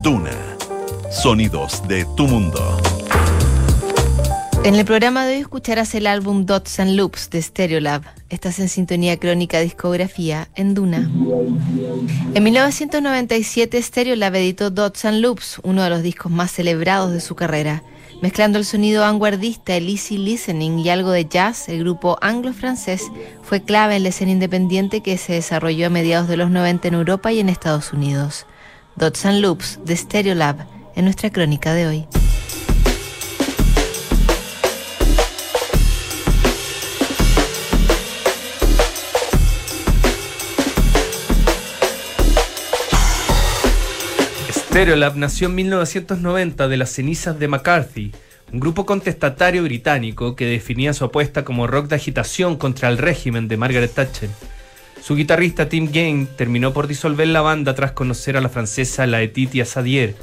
Duna. Sonidos de tu mundo. En el programa de hoy escucharás el álbum Dots and Loops de Stereolab. Estás en sintonía crónica discografía en Duna. En 1997 Stereolab editó Dots and Loops, uno de los discos más celebrados de su carrera. Mezclando el sonido vanguardista, el easy listening y algo de jazz, el grupo anglo-francés fue clave en la escena independiente que se desarrolló a mediados de los 90 en Europa y en Estados Unidos. Dots and Loops de Stereolab en nuestra crónica de hoy. Stereolab nació en 1990 de las cenizas de McCarthy, un grupo contestatario británico que definía su apuesta como rock de agitación contra el régimen de Margaret Thatcher. Su guitarrista Tim Gain terminó por disolver la banda tras conocer a la francesa Laetitia Sadier,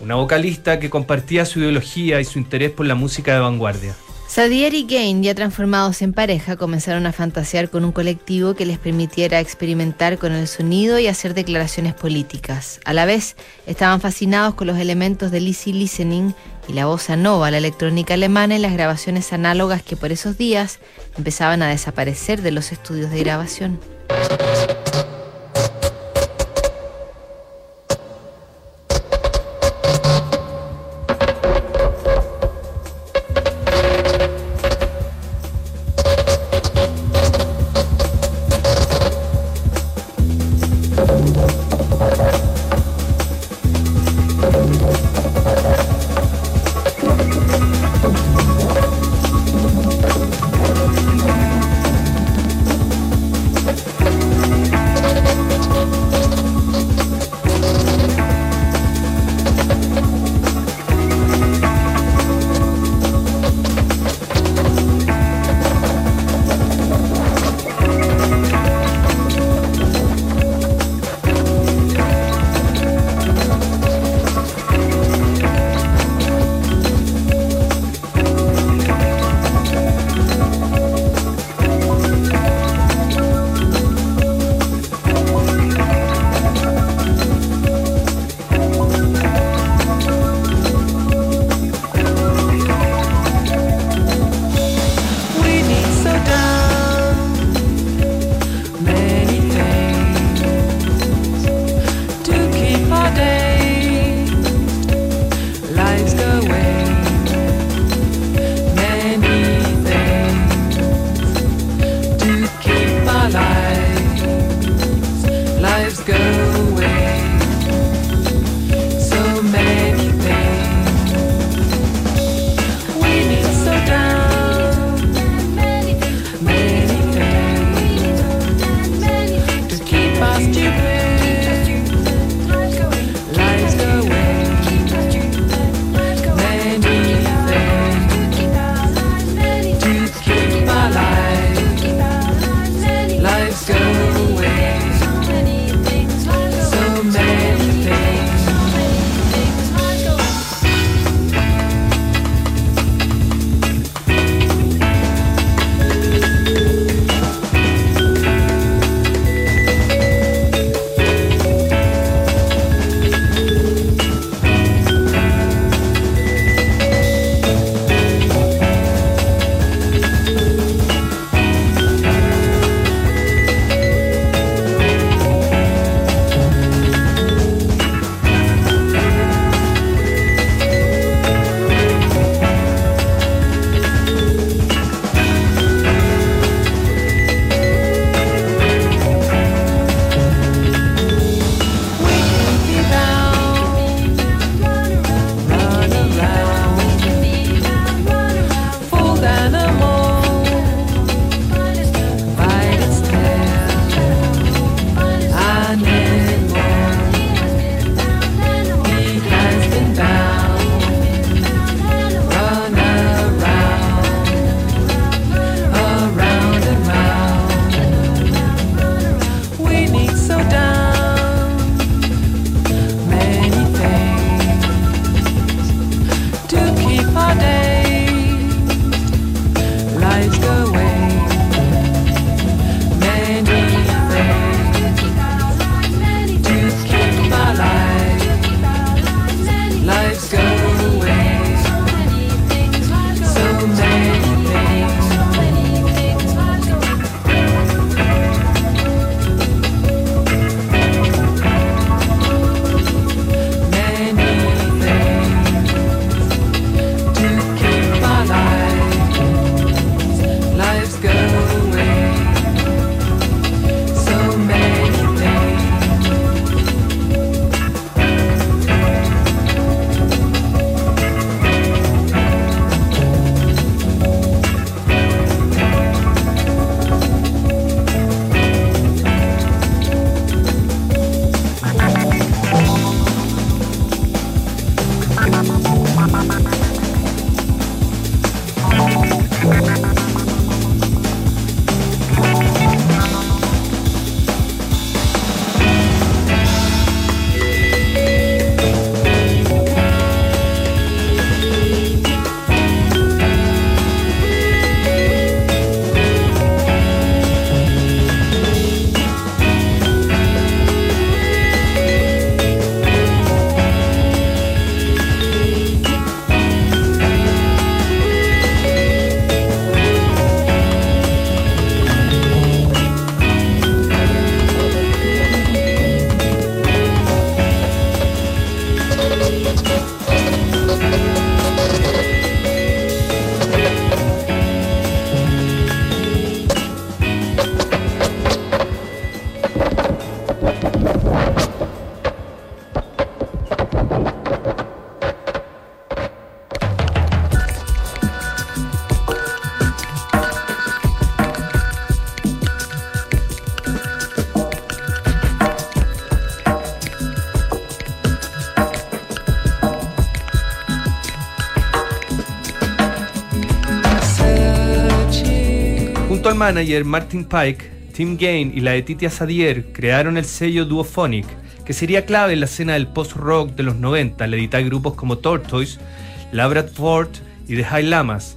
una vocalista que compartía su ideología y su interés por la música de vanguardia. Sadier y Gain, ya transformados en pareja, comenzaron a fantasear con un colectivo que les permitiera experimentar con el sonido y hacer declaraciones políticas. A la vez, estaban fascinados con los elementos del easy listening y la bossa nova, la electrónica alemana y las grabaciones análogas que por esos días empezaban a desaparecer de los estudios de grabación. Junto al manager Martin Pike, Tim Gain y la Etitia Sadier crearon el sello Duophonic, que sería clave en la escena del post-rock de los 90 al editar grupos como Tortoise, Labrador y The High Lamas.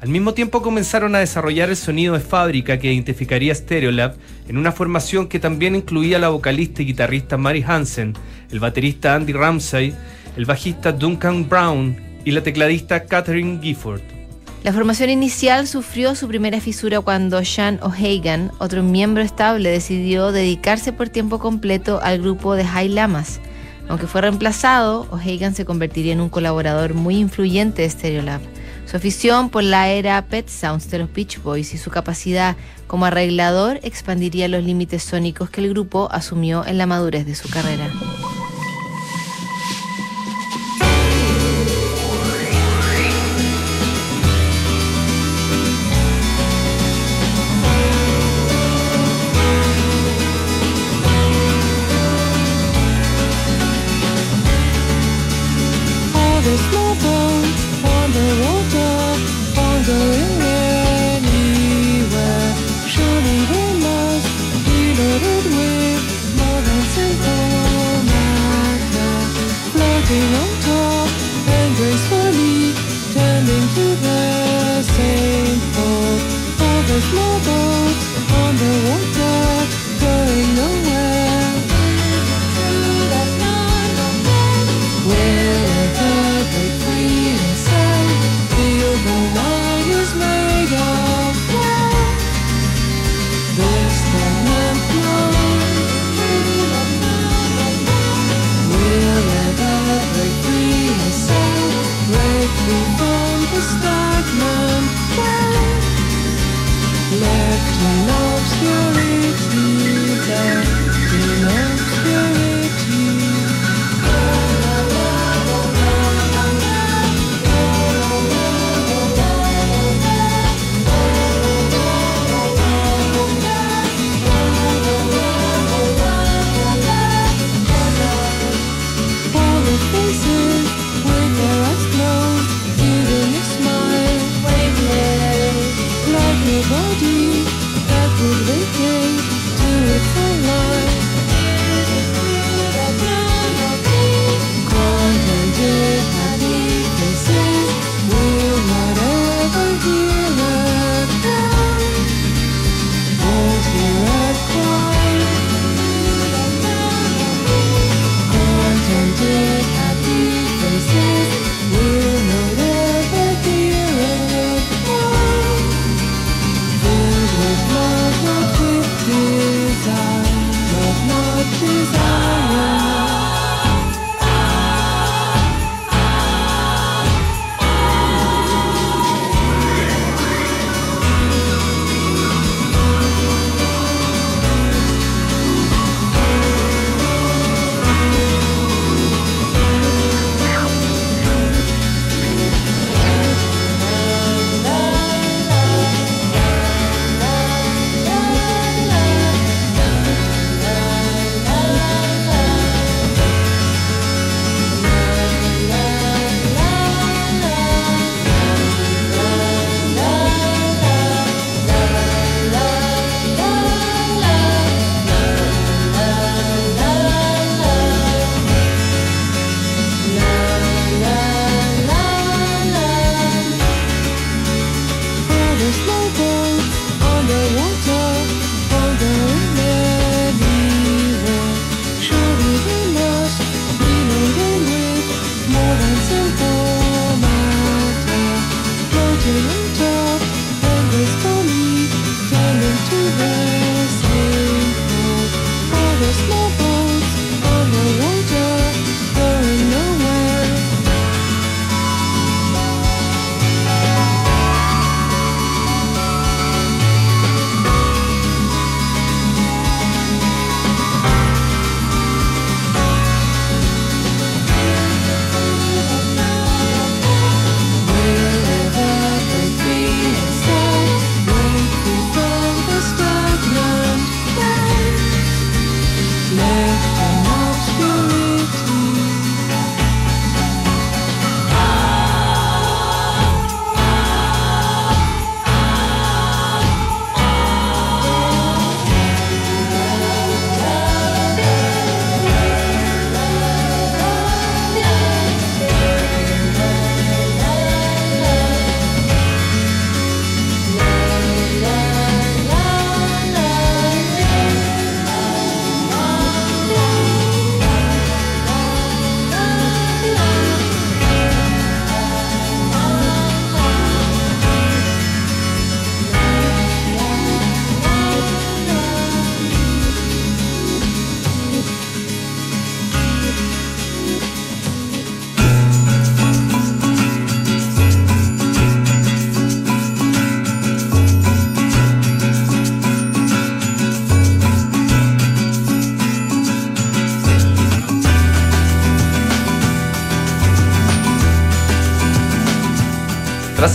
Al mismo tiempo comenzaron a desarrollar el sonido de fábrica que identificaría Stereolab en una formación que también incluía la vocalista y guitarrista Mary Hansen, el baterista Andy Ramsey, el bajista Duncan Brown y la tecladista Catherine Gifford. La formación inicial sufrió su primera fisura cuando Sean O'Hagan, otro miembro estable, decidió dedicarse por tiempo completo al grupo de High Lamas. Aunque fue reemplazado, O'Hagan se convertiría en un colaborador muy influyente de Stereolab. Su afición por la era Pet Sounds de los Beach Boys y su capacidad como arreglador expandiría los límites sónicos que el grupo asumió en la madurez de su carrera.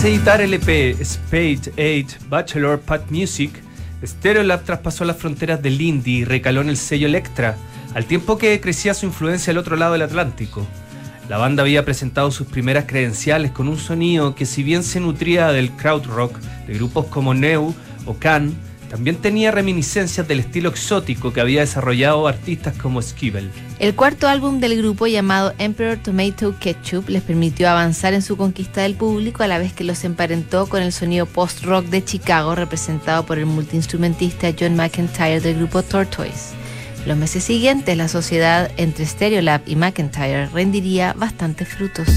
Editar el Spade Age Bachelor Pat Music, Stereolab traspasó las fronteras del indie y recaló en el sello Electra, al tiempo que crecía su influencia al otro lado del Atlántico. La banda había presentado sus primeras credenciales con un sonido que si bien se nutría del krautrock de grupos como Neu o Can, también tenía reminiscencias del estilo exótico que había desarrollado artistas como Skivel. El cuarto álbum del grupo, llamado Emperor Tomato Ketchup, les permitió avanzar en su conquista del público a la vez que los emparentó con el sonido post-rock de Chicago representado por el multiinstrumentista John McIntyre del grupo Tortoise. Los meses siguientes, la sociedad entre Stereolab y McIntyre rendiría bastantes frutos.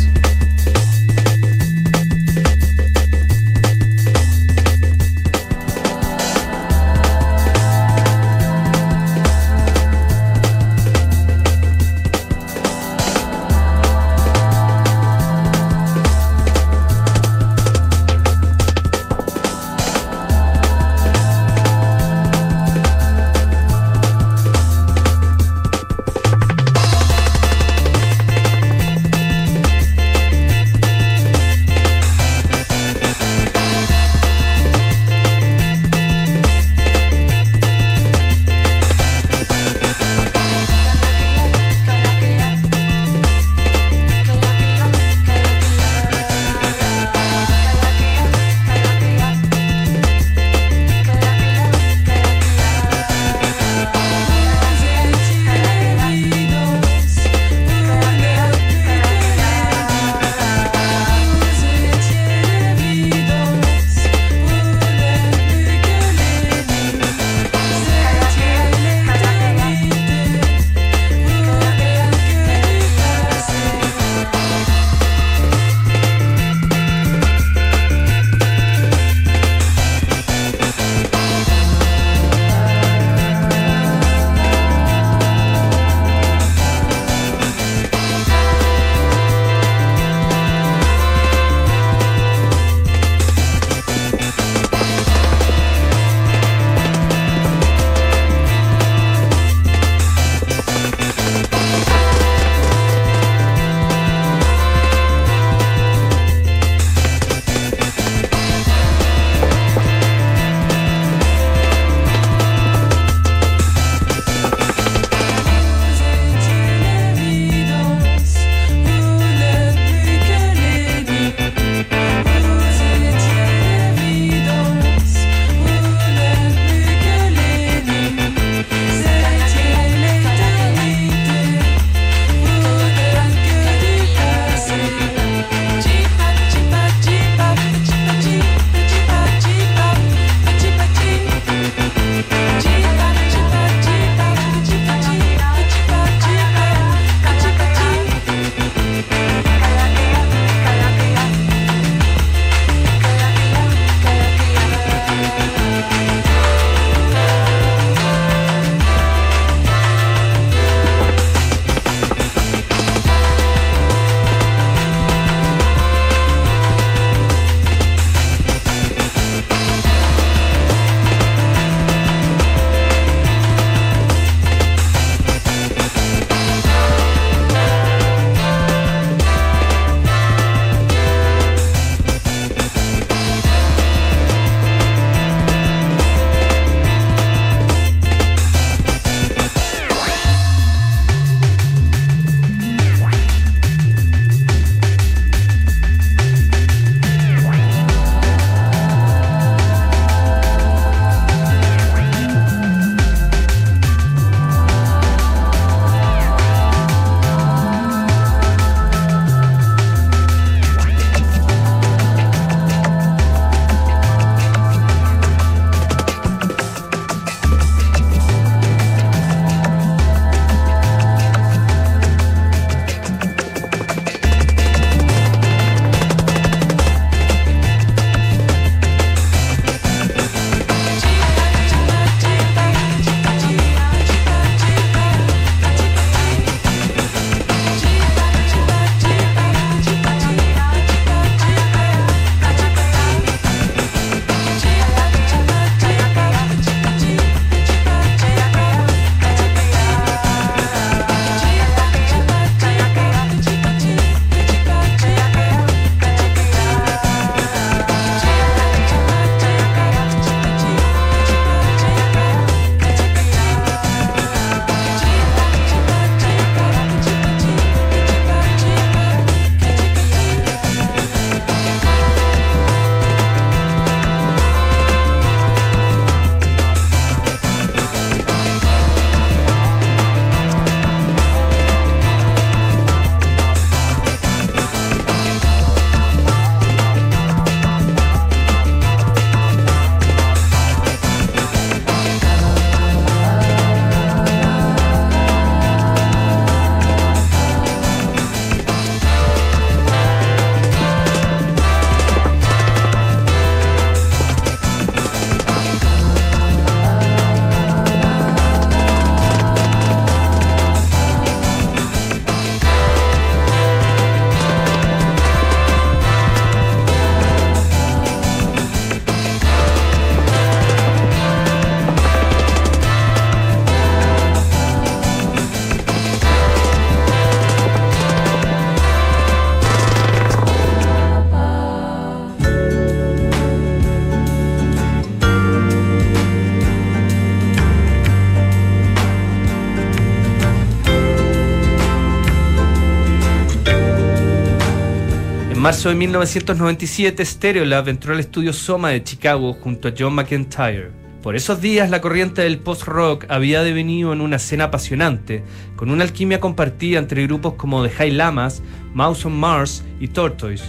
Marzo de 1997, Stereolab entró al estudio Soma de Chicago junto a John McIntyre. Por esos días, la corriente del post-rock había devenido en una escena apasionante, con una alquimia compartida entre grupos como The High Lamas, Mouse on Mars y Tortoise.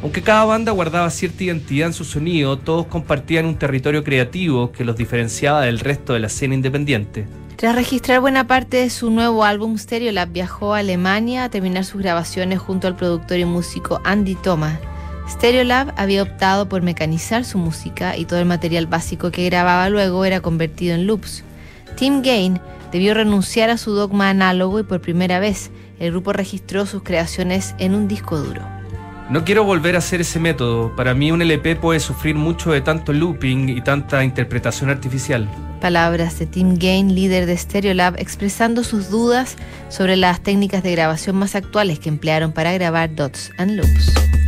Aunque cada banda guardaba cierta identidad en su sonido, todos compartían un territorio creativo que los diferenciaba del resto de la escena independiente. Tras registrar buena parte de su nuevo álbum Stereolab, viajó a Alemania a terminar sus grabaciones junto al productor y músico Andy Thomas. Stereolab había optado por mecanizar su música y todo el material básico que grababa luego era convertido en loops. Tim Gain debió renunciar a su dogma análogo y por primera vez el grupo registró sus creaciones en un disco duro. No quiero volver a hacer ese método. Para mí un LP puede sufrir mucho de tanto looping y tanta interpretación artificial. Palabras de Tim Gain, líder de Stereolab, expresando sus dudas sobre las técnicas de grabación más actuales que emplearon para grabar Dots and Loops.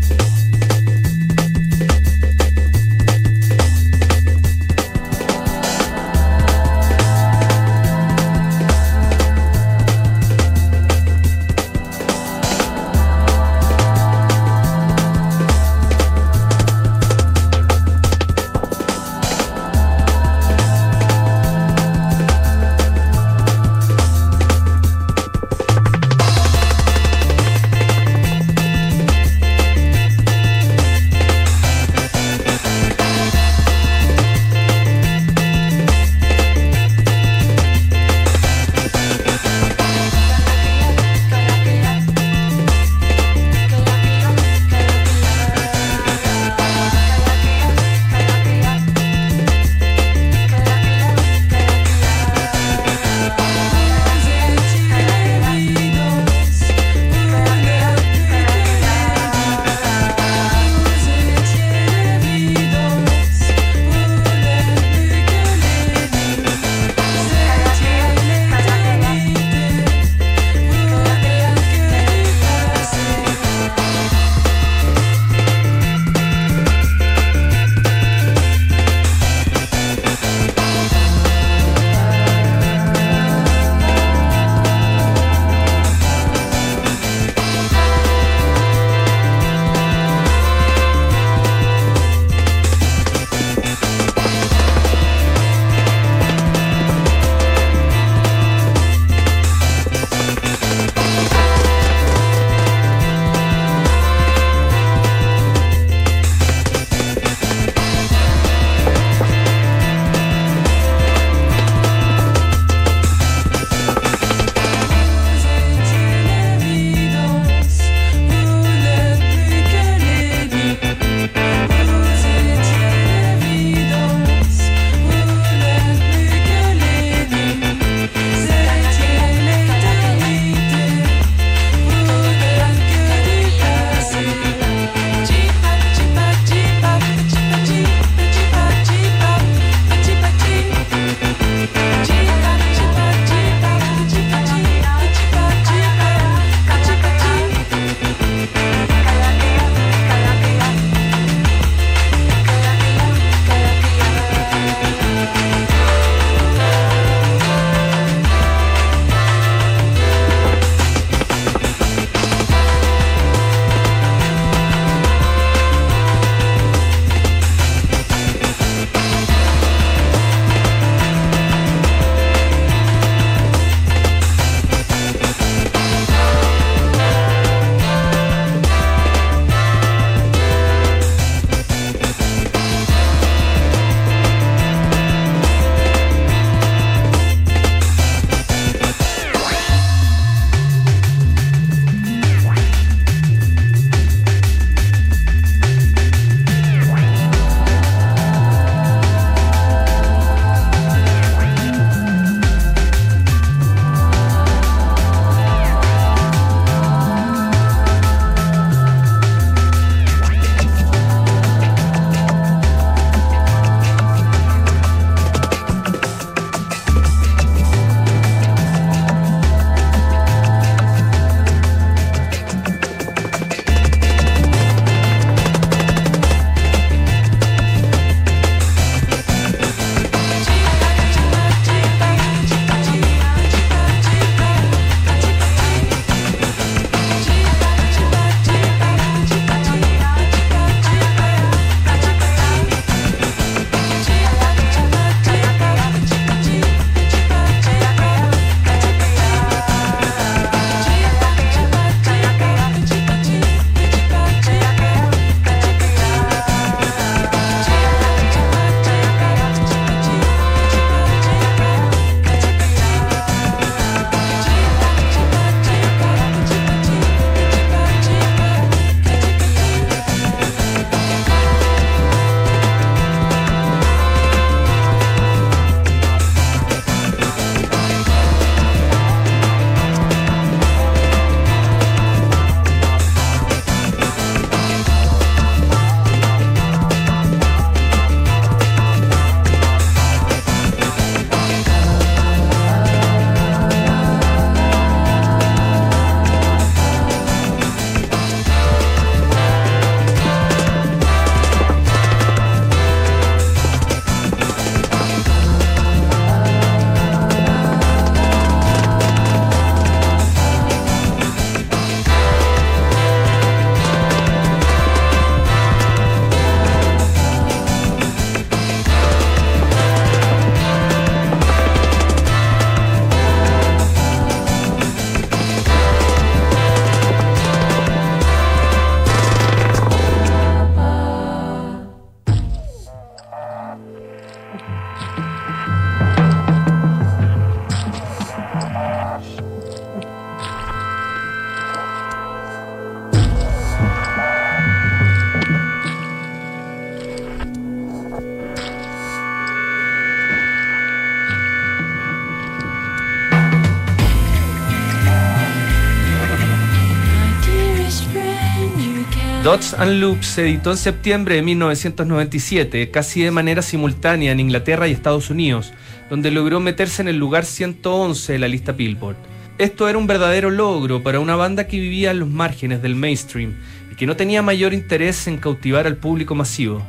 Dots and Loops se editó en septiembre de 1997, casi de manera simultánea en Inglaterra y Estados Unidos, donde logró meterse en el lugar 111 de la lista Billboard. Esto era un verdadero logro para una banda que vivía en los márgenes del mainstream y que no tenía mayor interés en cautivar al público masivo.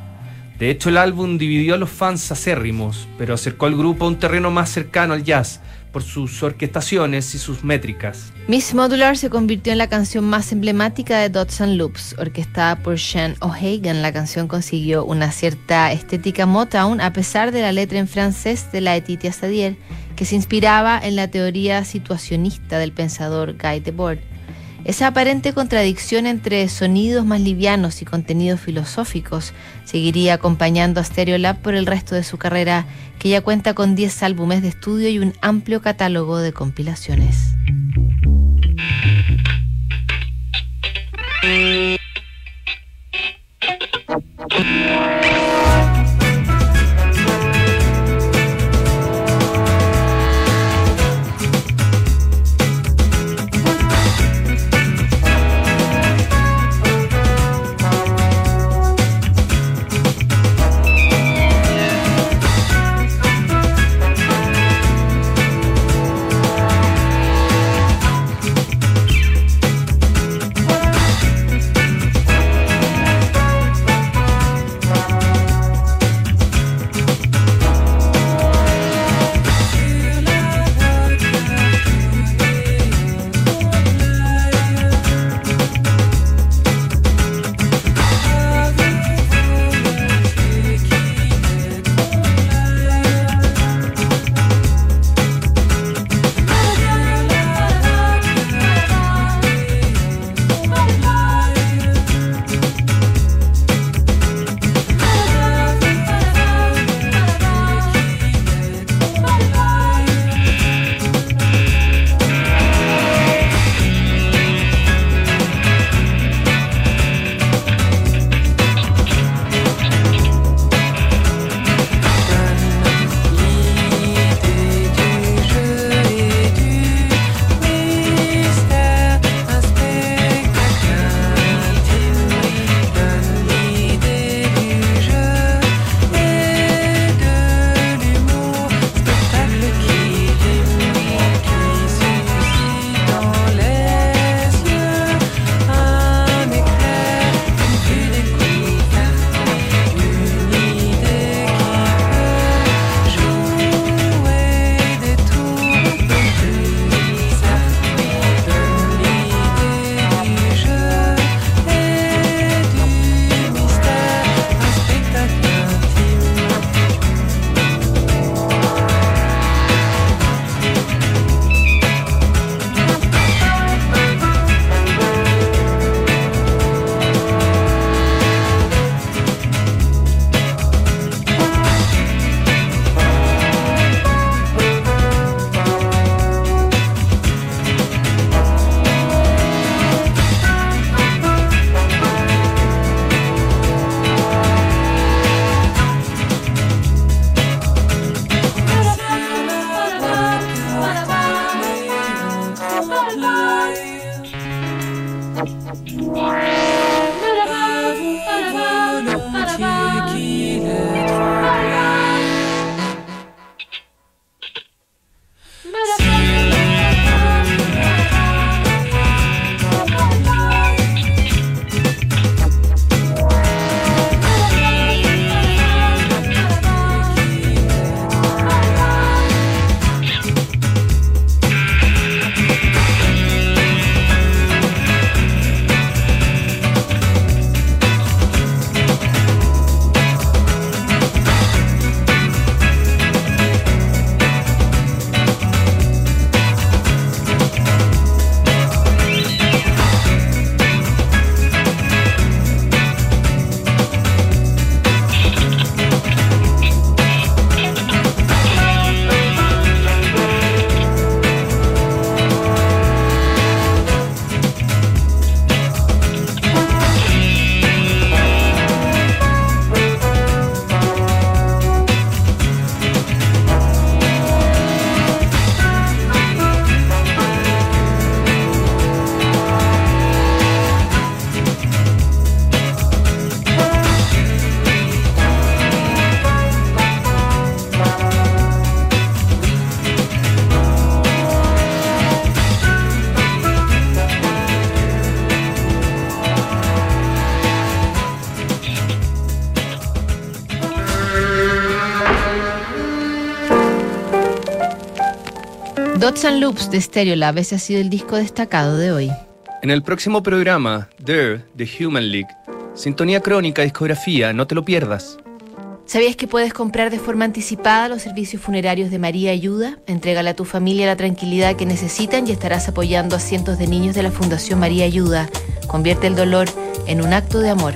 De hecho, el álbum dividió a los fans acérrimos, pero acercó al grupo a un terreno más cercano al jazz, por sus orquestaciones y sus métricas. Miss Modular se convirtió en la canción más emblemática de Dots and Loops, orquestada por Sean O'Hagan. La canción consiguió una cierta estética Motown a pesar de la letra en francés de la Etitia Sadier, que se inspiraba en la teoría situacionista del pensador Guy Debord. Esa aparente contradicción entre sonidos más livianos y contenidos filosóficos seguiría acompañando a Stereolab por el resto de su carrera, que ya cuenta con 10 álbumes de estudio y un amplio catálogo de compilaciones. Dots and Loops de Stereolab, ese ha sido el disco destacado de hoy. En el próximo programa, There, The Human League, Sintonía Crónica, Discografía, no te lo pierdas. ¿Sabías que puedes comprar de forma anticipada los servicios funerarios de María Ayuda? Entrégale a tu familia la tranquilidad que necesitan y estarás apoyando a cientos de niños de la Fundación María Ayuda. Convierte el dolor en un acto de amor.